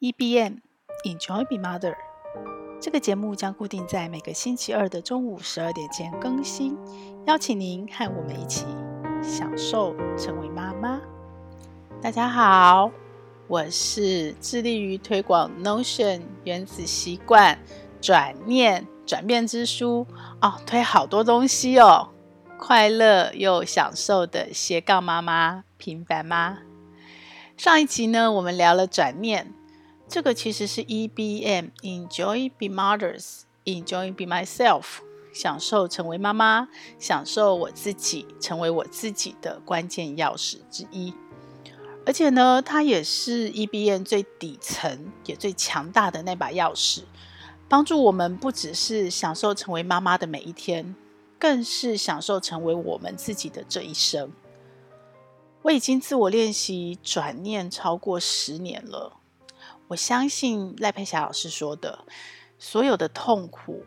EBM Enjoy Be Mother，这个节目将固定在每个星期二的中午十二点前更新，邀请您和我们一起享受成为妈妈。大家好，我是致力于推广 Notion 原子习惯转念转变之书哦，推好多东西哦，快乐又享受的斜杠妈妈平凡妈。上一集呢，我们聊了转念。这个其实是 EBM，Enjoy be Mothers，Enjoy be Myself，享受成为妈妈，享受我自己，成为我自己的关键钥匙之一。而且呢，它也是 EBM 最底层也最强大的那把钥匙，帮助我们不只是享受成为妈妈的每一天，更是享受成为我们自己的这一生。我已经自我练习转念超过十年了。我相信赖佩霞老师说的，所有的痛苦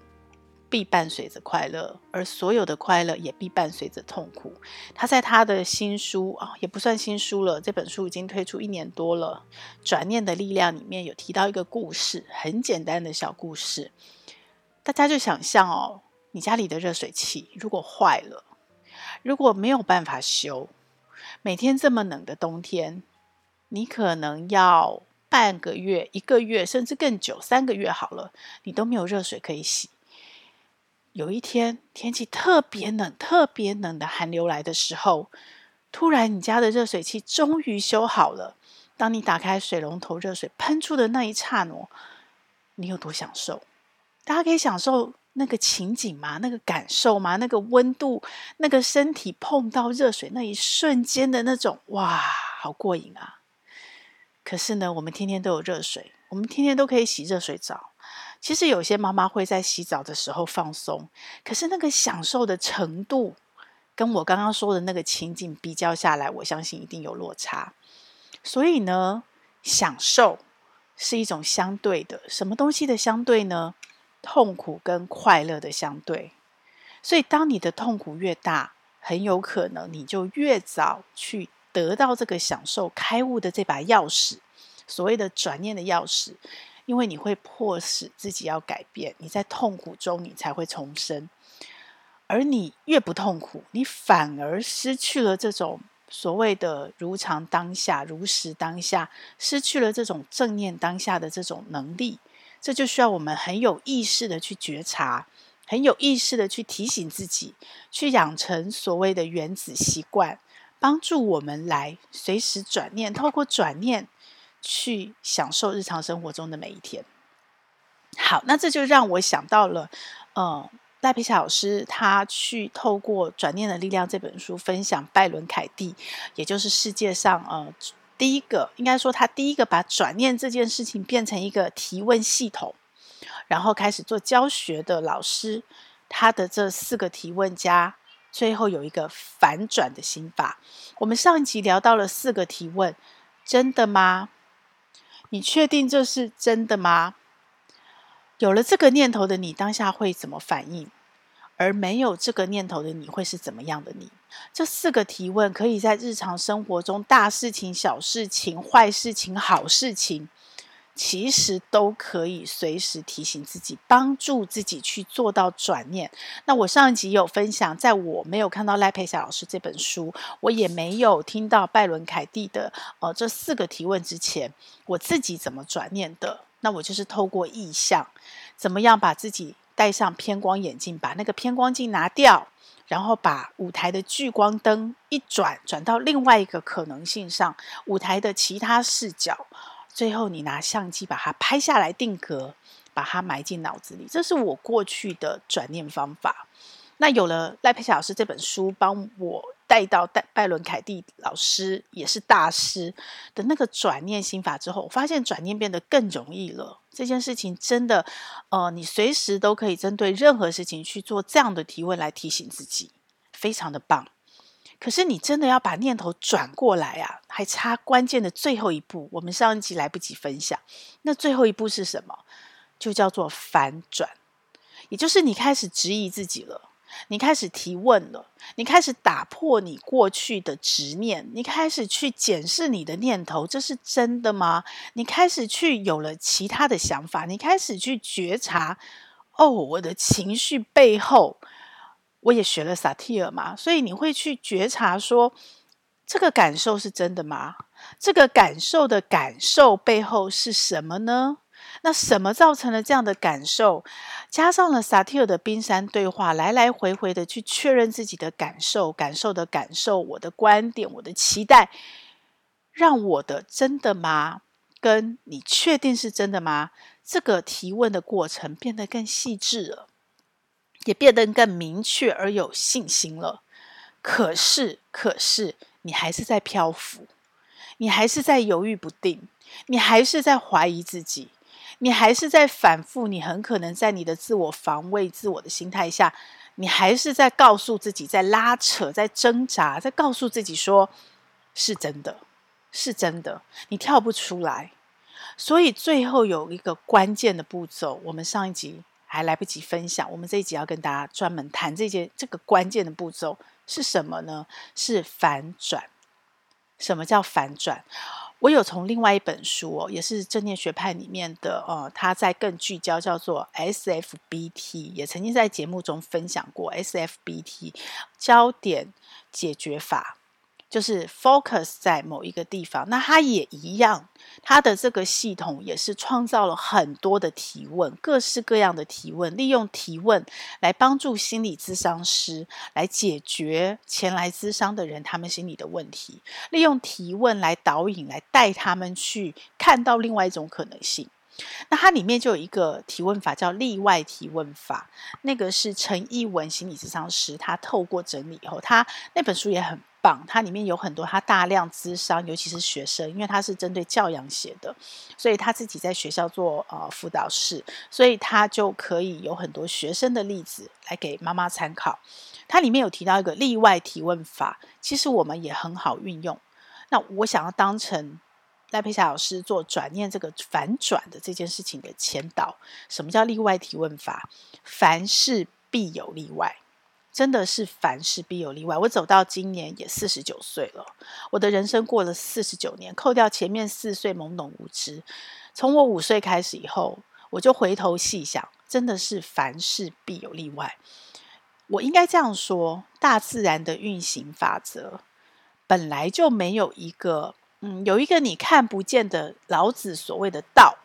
必伴随着快乐，而所有的快乐也必伴随着痛苦。他在他的新书啊，也不算新书了，这本书已经推出一年多了，《转念的力量》里面有提到一个故事，很简单的小故事。大家就想象哦，你家里的热水器如果坏了，如果没有办法修，每天这么冷的冬天，你可能要。半个月、一个月，甚至更久，三个月好了，你都没有热水可以洗。有一天天气特别冷、特别冷的寒流来的时候，突然你家的热水器终于修好了。当你打开水龙头，热水喷出的那一刹那，你有多享受？大家可以享受那个情景吗？那个感受吗？那个温度，那个身体碰到热水那一瞬间的那种哇，好过瘾啊！可是呢，我们天天都有热水，我们天天都可以洗热水澡。其实有些妈妈会在洗澡的时候放松，可是那个享受的程度，跟我刚刚说的那个情景比较下来，我相信一定有落差。所以呢，享受是一种相对的，什么东西的相对呢？痛苦跟快乐的相对。所以当你的痛苦越大，很有可能你就越早去。得到这个享受开悟的这把钥匙，所谓的转念的钥匙，因为你会迫使自己要改变，你在痛苦中你才会重生，而你越不痛苦，你反而失去了这种所谓的如常当下、如实当下，失去了这种正念当下的这种能力，这就需要我们很有意识的去觉察，很有意识的去提醒自己，去养成所谓的原子习惯。帮助我们来随时转念，透过转念去享受日常生活中的每一天。好，那这就让我想到了，嗯，赖佩霞老师他去透过《转念的力量》这本书分享拜伦凯蒂，也就是世界上呃第一个，应该说他第一个把转念这件事情变成一个提问系统，然后开始做教学的老师，他的这四个提问家。最后有一个反转的心法。我们上一集聊到了四个提问：真的吗？你确定这是真的吗？有了这个念头的你，当下会怎么反应？而没有这个念头的你会是怎么样的你？这四个提问可以在日常生活中，大事情、小事情、坏事情、好事情。其实都可以随时提醒自己，帮助自己去做到转念。那我上一集有分享，在我没有看到赖佩霞老师这本书，我也没有听到拜伦凯蒂的呃这四个提问之前，我自己怎么转念的？那我就是透过意象，怎么样把自己戴上偏光眼镜，把那个偏光镜拿掉，然后把舞台的聚光灯一转，转到另外一个可能性上，舞台的其他视角。最后，你拿相机把它拍下来定格，把它埋进脑子里。这是我过去的转念方法。那有了赖佩霞老师这本书帮我带到戴拜伦凯蒂老师也是大师的那个转念心法之后，我发现转念变得更容易了。这件事情真的，呃，你随时都可以针对任何事情去做这样的提问来提醒自己，非常的棒。可是你真的要把念头转过来啊，还差关键的最后一步。我们上一集来不及分享，那最后一步是什么？就叫做反转，也就是你开始质疑自己了。你开始提问了，你开始打破你过去的执念，你开始去检视你的念头，这是真的吗？你开始去有了其他的想法，你开始去觉察，哦，我的情绪背后，我也学了萨提尔嘛，所以你会去觉察说，这个感受是真的吗？这个感受的感受背后是什么呢？那什么造成了这样的感受？加上了萨提尔的冰山对话，来来回回的去确认自己的感受、感受的感受、我的观点、我的期待，让我的真的吗？跟你确定是真的吗？这个提问的过程变得更细致了，也变得更明确而有信心了。可是，可是你还是在漂浮，你还是在犹豫不定，你还是在怀疑自己。你还是在反复，你很可能在你的自我防卫、自我的心态下，你还是在告诉自己，在拉扯，在挣扎，在告诉自己说，是真的，是真的，你跳不出来。所以最后有一个关键的步骤，我们上一集还来不及分享，我们这一集要跟大家专门谈这件这个关键的步骤是什么呢？是反转。什么叫反转？我有从另外一本书哦，也是正念学派里面的哦，他在更聚焦，叫做 SFBT，也曾经在节目中分享过 SFBT 焦点解决法。就是 focus 在某一个地方，那它也一样，它的这个系统也是创造了很多的提问，各式各样的提问，利用提问来帮助心理咨商师来解决前来咨商的人他们心理的问题，利用提问来导引，来带他们去看到另外一种可能性。那它里面就有一个提问法叫例外提问法，那个是陈一文心理咨商师他透过整理以后，他那本书也很。它里面有很多，他大量资商，尤其是学生，因为他是针对教养写的，所以他自己在学校做呃辅导室，所以他就可以有很多学生的例子来给妈妈参考。它里面有提到一个例外提问法，其实我们也很好运用。那我想要当成赖佩霞老师做转念这个反转的这件事情的前导。什么叫例外提问法？凡事必有例外。真的是凡事必有例外。我走到今年也四十九岁了，我的人生过了四十九年，扣掉前面四岁懵懂无知，从我五岁开始以后，我就回头细想，真的是凡事必有例外。我应该这样说：大自然的运行法则本来就没有一个，嗯，有一个你看不见的老子所谓的道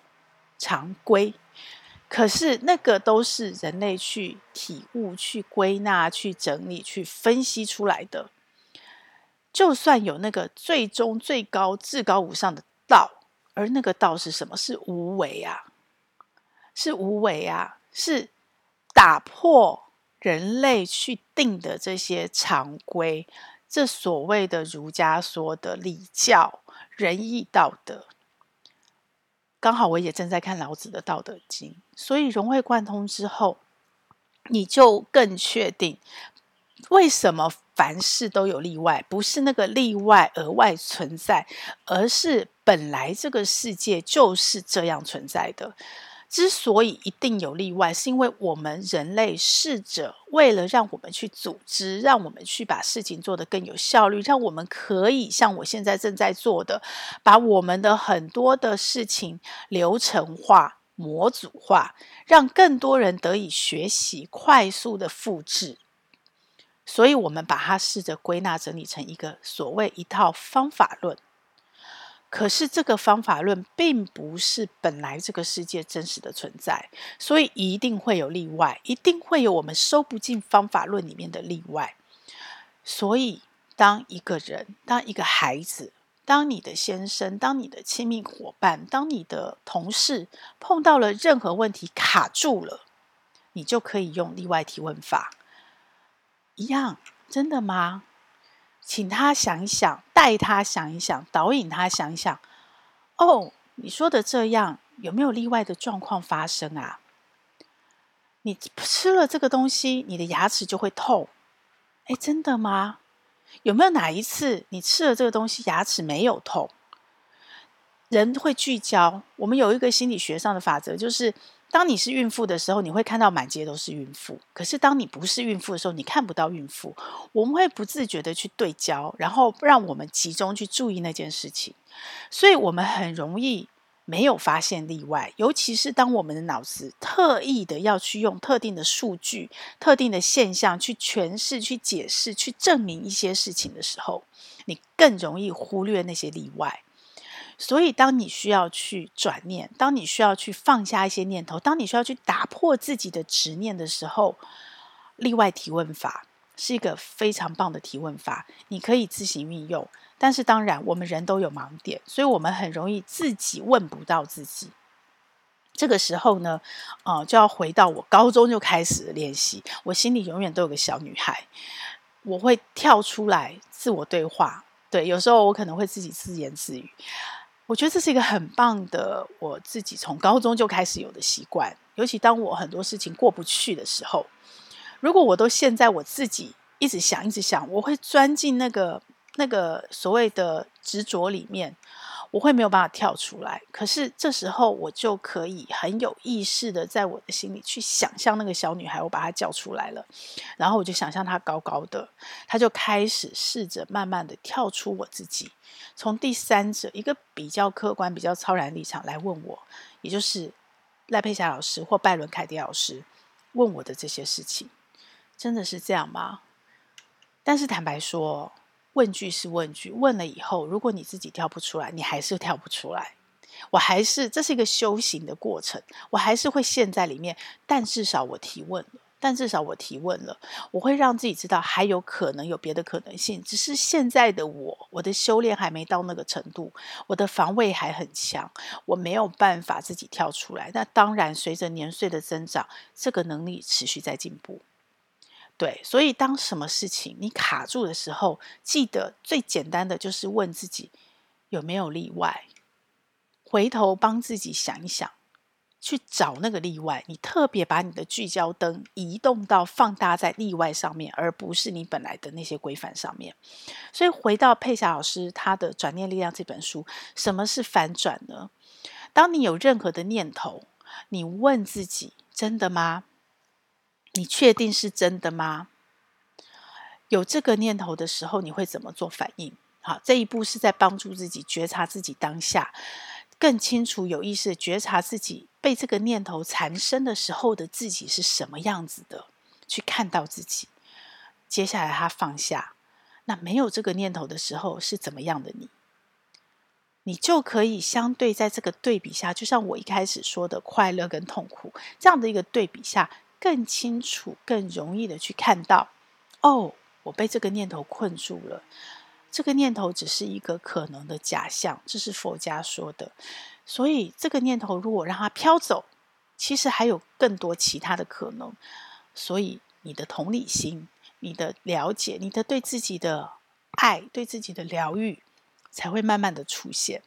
常规。可是那个都是人类去体悟、去归纳、去整理、去分析出来的。就算有那个最终、最高、至高无上的道，而那个道是什么？是无为啊，是无为啊，是打破人类去定的这些常规。这所谓的儒家说的礼教、仁义道德。刚好我也正在看老子的《道德经》，所以融会贯通之后，你就更确定为什么凡事都有例外，不是那个例外额外存在，而是本来这个世界就是这样存在的。之所以一定有例外，是因为我们人类试着为了让我们去组织，让我们去把事情做得更有效率，让我们可以像我现在正在做的，把我们的很多的事情流程化、模组化，让更多人得以学习，快速的复制。所以，我们把它试着归纳整理成一个所谓一套方法论。可是这个方法论并不是本来这个世界真实的存在，所以一定会有例外，一定会有我们收不进方法论里面的例外。所以，当一个人、当一个孩子、当你的先生、当你的亲密伙伴、当你的同事碰到了任何问题卡住了，你就可以用例外提问法。一样，真的吗？请他想一想，带他想一想，导引他想一想。哦，你说的这样，有没有例外的状况发生啊？你吃了这个东西，你的牙齿就会痛。哎，真的吗？有没有哪一次你吃了这个东西，牙齿没有痛？人会聚焦。我们有一个心理学上的法则，就是当你是孕妇的时候，你会看到满街都是孕妇；可是当你不是孕妇的时候，你看不到孕妇。我们会不自觉的去对焦，然后让我们集中去注意那件事情，所以我们很容易没有发现例外。尤其是当我们的脑子特意的要去用特定的数据、特定的现象去诠释、去解释、去证明一些事情的时候，你更容易忽略那些例外。所以，当你需要去转念，当你需要去放下一些念头，当你需要去打破自己的执念的时候，例外提问法是一个非常棒的提问法，你可以自行运用。但是，当然，我们人都有盲点，所以我们很容易自己问不到自己。这个时候呢，呃，就要回到我高中就开始练习，我心里永远都有个小女孩，我会跳出来自我对话。对，有时候我可能会自己自言自语。我觉得这是一个很棒的，我自己从高中就开始有的习惯。尤其当我很多事情过不去的时候，如果我都陷在我自己一直想、一直想，我会钻进那个那个所谓的执着里面。我会没有办法跳出来，可是这时候我就可以很有意识的在我的心里去想象那个小女孩，我把她叫出来了，然后我就想象她高高的，她就开始试着慢慢的跳出我自己，从第三者一个比较客观、比较超然立场来问我，也就是赖佩霞老师或拜伦凯迪老师问我的这些事情，真的是这样吗？但是坦白说。问句是问句，问了以后，如果你自己跳不出来，你还是跳不出来。我还是这是一个修行的过程，我还是会陷在里面。但至少我提问了，但至少我提问了，我会让自己知道还有可能有别的可能性。只是现在的我，我的修炼还没到那个程度，我的防卫还很强，我没有办法自己跳出来。那当然，随着年岁的增长，这个能力持续在进步。对，所以当什么事情你卡住的时候，记得最简单的就是问自己有没有例外，回头帮自己想一想，去找那个例外。你特别把你的聚焦灯移动到放大在例外上面，而不是你本来的那些规范上面。所以回到佩霞老师他的《转念力量》这本书，什么是反转呢？当你有任何的念头，你问自己：真的吗？你确定是真的吗？有这个念头的时候，你会怎么做反应？好，这一步是在帮助自己觉察自己当下，更清楚、有意识地觉察自己被这个念头缠身的时候的自己是什么样子的，去看到自己。接下来他放下，那没有这个念头的时候是怎么样的你？你就可以相对在这个对比下，就像我一开始说的快乐跟痛苦这样的一个对比下。更清楚、更容易的去看到，哦，我被这个念头困住了。这个念头只是一个可能的假象，这是佛家说的。所以，这个念头如果让它飘走，其实还有更多其他的可能。所以，你的同理心、你的了解、你的对自己的爱、对自己的疗愈，才会慢慢的出现。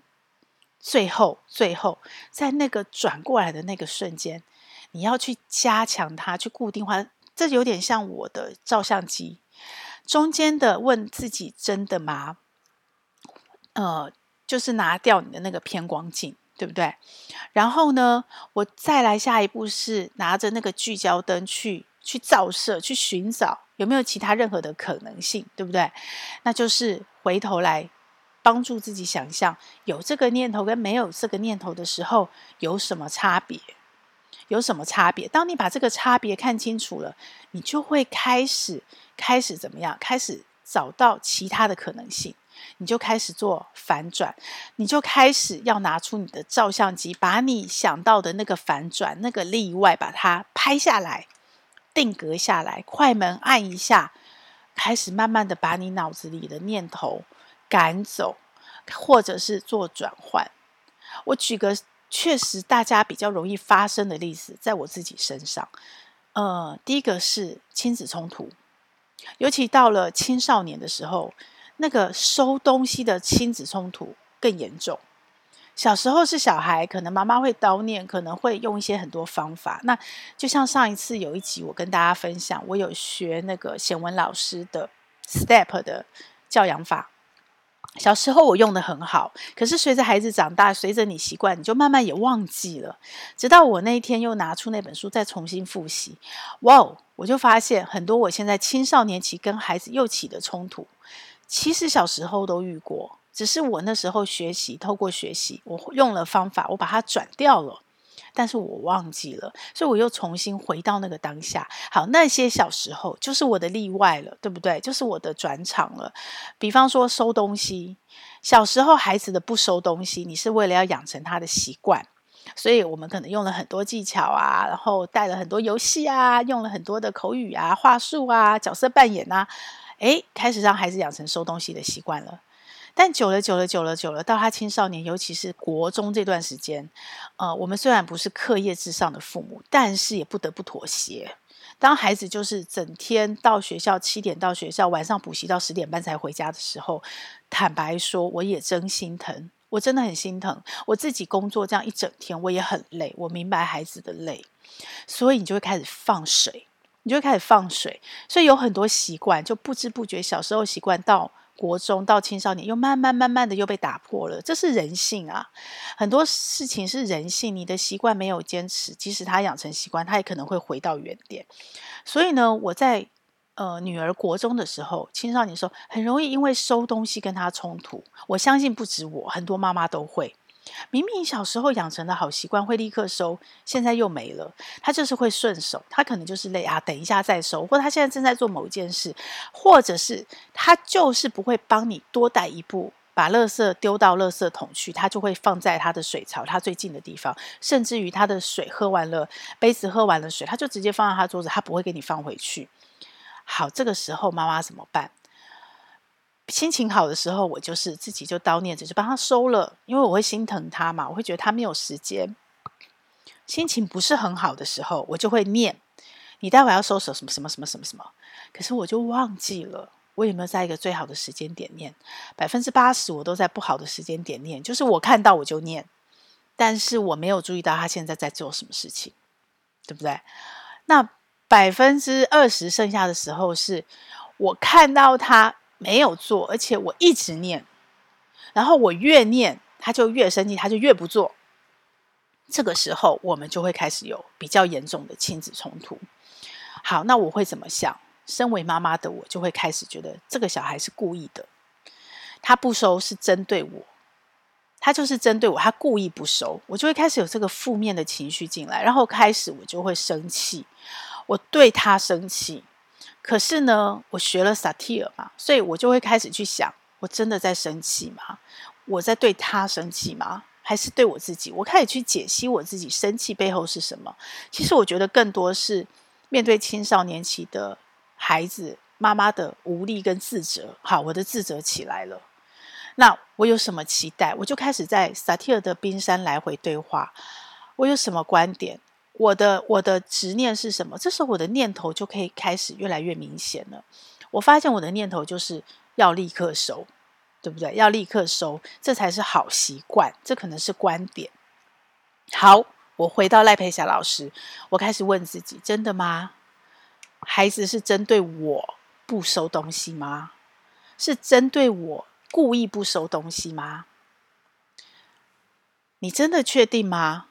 最后，最后，在那个转过来的那个瞬间。你要去加强它，去固定化，这有点像我的照相机中间的问自己：真的吗？呃，就是拿掉你的那个偏光镜，对不对？然后呢，我再来下一步是拿着那个聚焦灯去去照射，去寻找有没有其他任何的可能性，对不对？那就是回头来帮助自己想象，有这个念头跟没有这个念头的时候有什么差别。有什么差别？当你把这个差别看清楚了，你就会开始开始怎么样？开始找到其他的可能性，你就开始做反转，你就开始要拿出你的照相机，把你想到的那个反转、那个例外，把它拍下来，定格下来，快门按一下，开始慢慢的把你脑子里的念头赶走，或者是做转换。我举个。确实，大家比较容易发生的例子，在我自己身上，呃，第一个是亲子冲突，尤其到了青少年的时候，那个收东西的亲子冲突更严重。小时候是小孩，可能妈妈会叨念，可能会用一些很多方法。那就像上一次有一集，我跟大家分享，我有学那个显文老师的 STEP 的教养法。小时候我用的很好，可是随着孩子长大，随着你习惯，你就慢慢也忘记了。直到我那一天又拿出那本书再重新复习，哇哦！我就发现很多我现在青少年期跟孩子又起的冲突，其实小时候都遇过，只是我那时候学习，透过学习，我用了方法，我把它转掉了。但是我忘记了，所以我又重新回到那个当下。好，那些小时候就是我的例外了，对不对？就是我的转场了。比方说收东西，小时候孩子的不收东西，你是为了要养成他的习惯，所以我们可能用了很多技巧啊，然后带了很多游戏啊，用了很多的口语啊、话术啊、角色扮演啊，诶，开始让孩子养成收东西的习惯了。但久了，久了，久了，久了，到他青少年，尤其是国中这段时间，呃，我们虽然不是课业至上的父母，但是也不得不妥协。当孩子就是整天到学校七点到学校，晚上补习到十点半才回家的时候，坦白说，我也真心疼，我真的很心疼。我自己工作这样一整天，我也很累，我明白孩子的累，所以你就会开始放水，你就会开始放水，所以有很多习惯就不知不觉小时候习惯到。国中到青少年，又慢慢慢慢的又被打破了，这是人性啊！很多事情是人性，你的习惯没有坚持，即使他养成习惯，他也可能会回到原点。所以呢，我在呃女儿国中的时候，青少年的时候，很容易因为收东西跟他冲突。我相信不止我，很多妈妈都会。明明小时候养成的好习惯会立刻收，现在又没了。他就是会顺手，他可能就是累啊，等一下再收，或他现在正在做某一件事，或者是他就是不会帮你多带一步，把垃圾丢到垃圾桶去，他就会放在他的水槽他最近的地方，甚至于他的水喝完了，杯子喝完了水，他就直接放在他桌子，他不会给你放回去。好，这个时候妈妈怎么办？心情好的时候，我就是自己就叨念着，就帮他收了，因为我会心疼他嘛，我会觉得他没有时间。心情不是很好的时候，我就会念：你待会要收拾什么什么什么什么什么。可是我就忘记了，我有没有在一个最好的时间点念？百分之八十我都在不好的时间点念，就是我看到我就念，但是我没有注意到他现在在做什么事情，对不对？那百分之二十剩下的时候，是我看到他。没有做，而且我一直念，然后我越念，他就越生气，他就越不做。这个时候，我们就会开始有比较严重的亲子冲突。好，那我会怎么想？身为妈妈的我，就会开始觉得这个小孩是故意的，他不收是针对我，他就是针对我，他故意不收，我就会开始有这个负面的情绪进来，然后开始我就会生气，我对他生气。可是呢，我学了萨提尔嘛，所以我就会开始去想：我真的在生气吗？我在对他生气吗？还是对我自己？我开始去解析我自己生气背后是什么。其实我觉得更多是面对青少年期的孩子，妈妈的无力跟自责。好，我的自责起来了。那我有什么期待？我就开始在萨提尔的冰山来回对话。我有什么观点？我的我的执念是什么？这时候我的念头就可以开始越来越明显了。我发现我的念头就是要立刻收，对不对？要立刻收，这才是好习惯。这可能是观点。好，我回到赖佩霞老师，我开始问自己：真的吗？孩子是针对我不收东西吗？是针对我故意不收东西吗？你真的确定吗？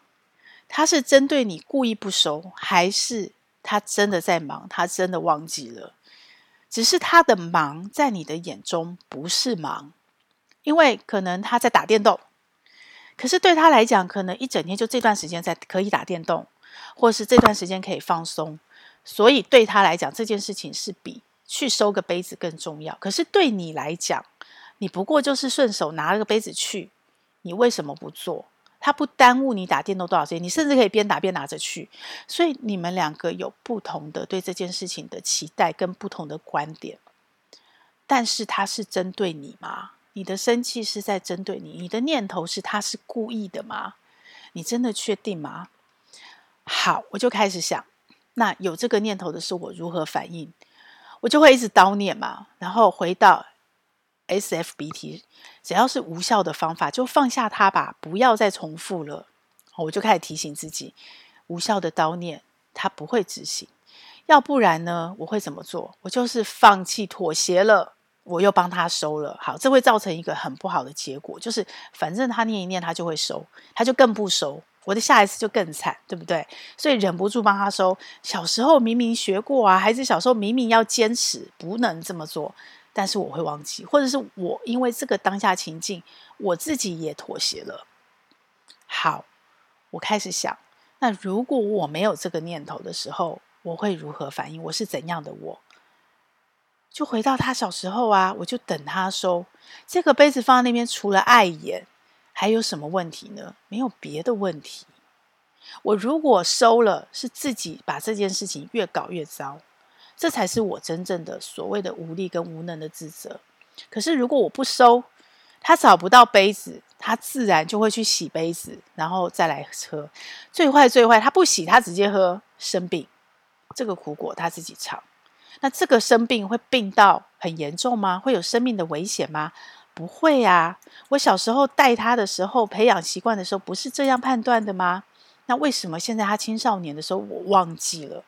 他是针对你故意不收，还是他真的在忙？他真的忘记了，只是他的忙在你的眼中不是忙，因为可能他在打电动，可是对他来讲，可能一整天就这段时间在可以打电动，或是这段时间可以放松，所以对他来讲，这件事情是比去收个杯子更重要。可是对你来讲，你不过就是顺手拿了个杯子去，你为什么不做？他不耽误你打电动多少时间，你甚至可以边打边拿着去。所以你们两个有不同的对这件事情的期待跟不同的观点。但是他是针对你吗？你的生气是在针对你？你的念头是他是故意的吗？你真的确定吗？好，我就开始想，那有这个念头的是我如何反应？我就会一直叨念嘛，然后回到。SFBT，只要是无效的方法，就放下它吧，不要再重复了。我就开始提醒自己，无效的叨念，它不会执行。要不然呢，我会怎么做？我就是放弃妥协了。我又帮他收了，好，这会造成一个很不好的结果，就是反正他念一念他就会收，他就更不收，我的下一次就更惨，对不对？所以忍不住帮他收。小时候明明学过啊，孩子小时候明明要坚持不能这么做，但是我会忘记，或者是我因为这个当下情境，我自己也妥协了。好，我开始想，那如果我没有这个念头的时候，我会如何反应？我是怎样的我？就回到他小时候啊，我就等他收这个杯子放在那边，除了碍眼，还有什么问题呢？没有别的问题。我如果收了，是自己把这件事情越搞越糟，这才是我真正的所谓的无力跟无能的自责。可是如果我不收，他找不到杯子，他自然就会去洗杯子，然后再来喝。最坏最坏，他不洗，他直接喝，生病，这个苦果他自己尝。那这个生病会病到很严重吗？会有生命的危险吗？不会啊！我小时候带他的时候，培养习惯的时候，不是这样判断的吗？那为什么现在他青少年的时候，我忘记了？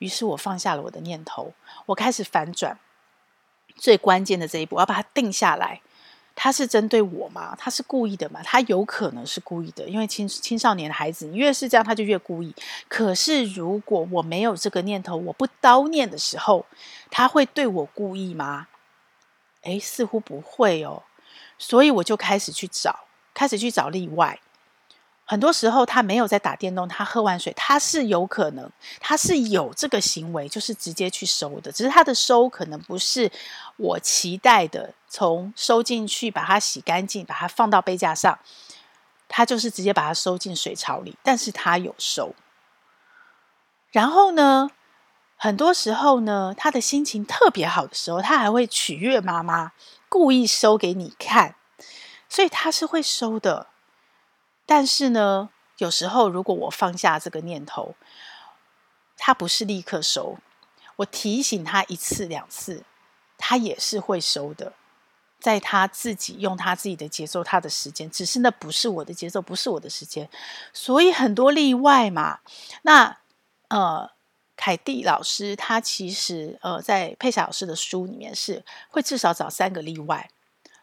于是我放下了我的念头，我开始反转。最关键的这一步，我要把它定下来。他是针对我吗？他是故意的吗？他有可能是故意的，因为青青少年的孩子，越是这样，他就越故意。可是如果我没有这个念头，我不叨念的时候，他会对我故意吗？诶，似乎不会哦。所以我就开始去找，开始去找例外。很多时候他没有在打电动，他喝完水，他是有可能，他是有这个行为，就是直接去收的。只是他的收可能不是我期待的，从收进去把它洗干净，把它放到杯架上，他就是直接把它收进水槽里。但是他有收。然后呢，很多时候呢，他的心情特别好的时候，他还会取悦妈妈，故意收给你看，所以他是会收的。但是呢，有时候如果我放下这个念头，他不是立刻收，我提醒他一次两次，他也是会收的，在他自己用他自己的节奏、他的时间，只是那不是我的节奏，不是我的时间，所以很多例外嘛。那呃，凯蒂老师他其实呃在佩霞老师的书里面是会至少找三个例外，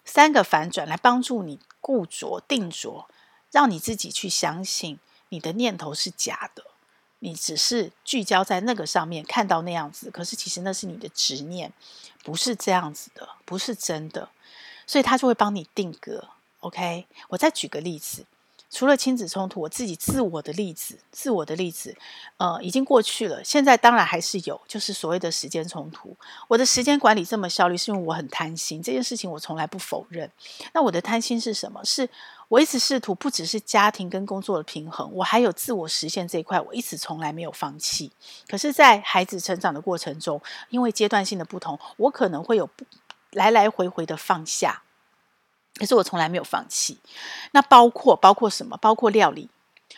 三个反转来帮助你固着定着。让你自己去相信你的念头是假的，你只是聚焦在那个上面，看到那样子，可是其实那是你的执念，不是这样子的，不是真的，所以他就会帮你定格。OK，我再举个例子。除了亲子冲突，我自己自我的例子，自我的例子，呃，已经过去了。现在当然还是有，就是所谓的时间冲突。我的时间管理这么效率，是因为我很贪心，这件事情我从来不否认。那我的贪心是什么？是我一直试图不只是家庭跟工作的平衡，我还有自我实现这一块，我一直从来没有放弃。可是，在孩子成长的过程中，因为阶段性的不同，我可能会有不来来回回的放下。可是我从来没有放弃，那包括包括什么？包括料理，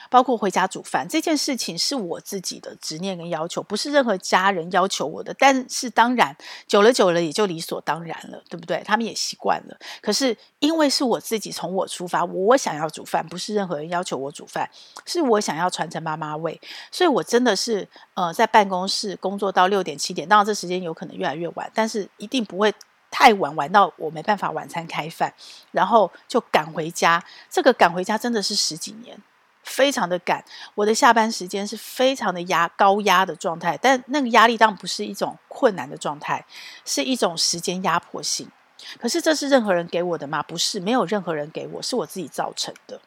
包括回家煮饭这件事情是我自己的执念跟要求，不是任何家人要求我的。但是当然，久了久了也就理所当然了，对不对？他们也习惯了。可是因为是我自己从我出发，我想要煮饭，不是任何人要求我煮饭，是我想要传承妈妈味，所以我真的是呃在办公室工作到六点七点，当然这时间有可能越来越晚，但是一定不会。太晚，晚到我没办法晚餐开饭，然后就赶回家。这个赶回家真的是十几年，非常的赶。我的下班时间是非常的压高压的状态，但那个压力当然不是一种困难的状态，是一种时间压迫性。可是这是任何人给我的吗？不是，没有任何人给我，是我自己造成的。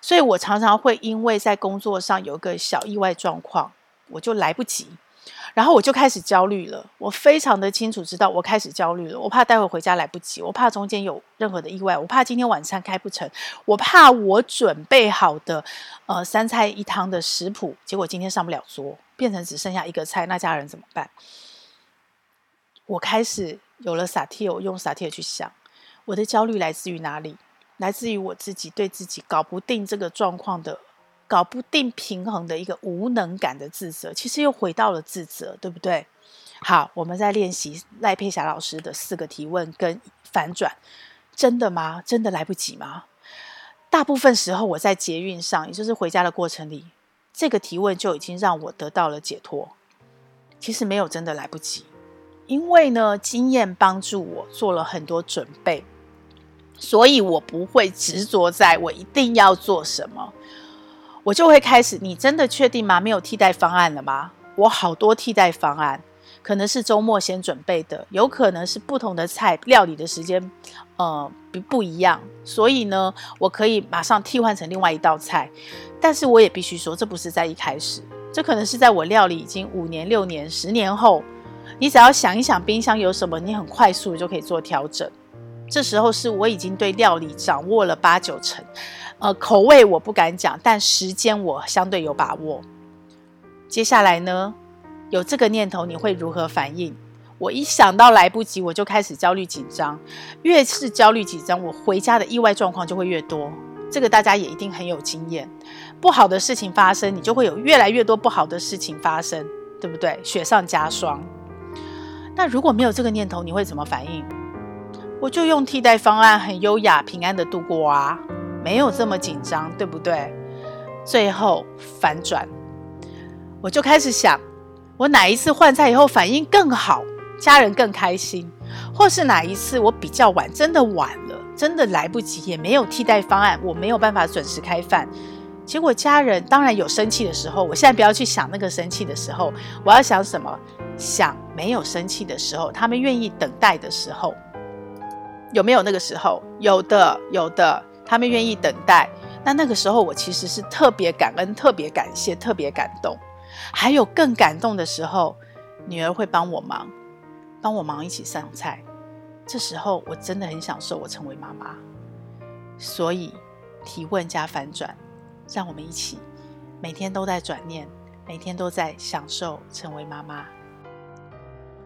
所以我常常会因为在工作上有一个小意外状况，我就来不及。然后我就开始焦虑了，我非常的清楚知道我开始焦虑了，我怕待会回家来不及，我怕中间有任何的意外，我怕今天晚餐开不成，我怕我准备好的呃三菜一汤的食谱，结果今天上不了桌，变成只剩下一个菜，那家人怎么办？我开始有了萨提尔，我用萨提尔去想，我的焦虑来自于哪里？来自于我自己对自己搞不定这个状况的。搞不定平衡的一个无能感的自责，其实又回到了自责，对不对？好，我们在练习赖佩霞老师的四个提问跟反转，真的吗？真的来不及吗？大部分时候我在捷运上，也就是回家的过程里，这个提问就已经让我得到了解脱。其实没有真的来不及，因为呢，经验帮助我做了很多准备，所以我不会执着在我一定要做什么，我就会开始。你真的确定吗？没有替代方案了吗？我好多替代方案，可能是周末先准备的，有可能是不同的菜料理的时间，呃，不不一样，所以呢，我可以马上替换成另外一道菜。但是我也必须说，这不是在一开始，这可能是在我料理已经五年、六年、十年后。你只要想一想冰箱有什么，你很快速就可以做调整。这时候是我已经对料理掌握了八九成，呃，口味我不敢讲，但时间我相对有把握。接下来呢，有这个念头，你会如何反应？我一想到来不及，我就开始焦虑紧张。越是焦虑紧张，我回家的意外状况就会越多。这个大家也一定很有经验。不好的事情发生，你就会有越来越多不好的事情发生，对不对？雪上加霜。那如果没有这个念头，你会怎么反应？我就用替代方案，很优雅、平安的度过啊，没有这么紧张，对不对？最后反转，我就开始想，我哪一次换菜以后反应更好，家人更开心，或是哪一次我比较晚，真的晚了，真的来不及，也没有替代方案，我没有办法准时开饭。结果家人当然有生气的时候，我现在不要去想那个生气的时候，我要想什么？想没有生气的时候，他们愿意等待的时候，有没有那个时候？有的，有的，他们愿意等待。那那个时候，我其实是特别感恩、特别感谢、特别感动。还有更感动的时候，女儿会帮我忙，帮我忙一起上菜。这时候我真的很享受我成为妈妈。所以提问加反转。让我们一起每天都在转念，每天都在享受成为妈妈。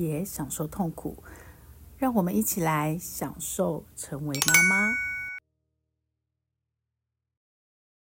也享受痛苦。让我们一起来享受成为妈妈。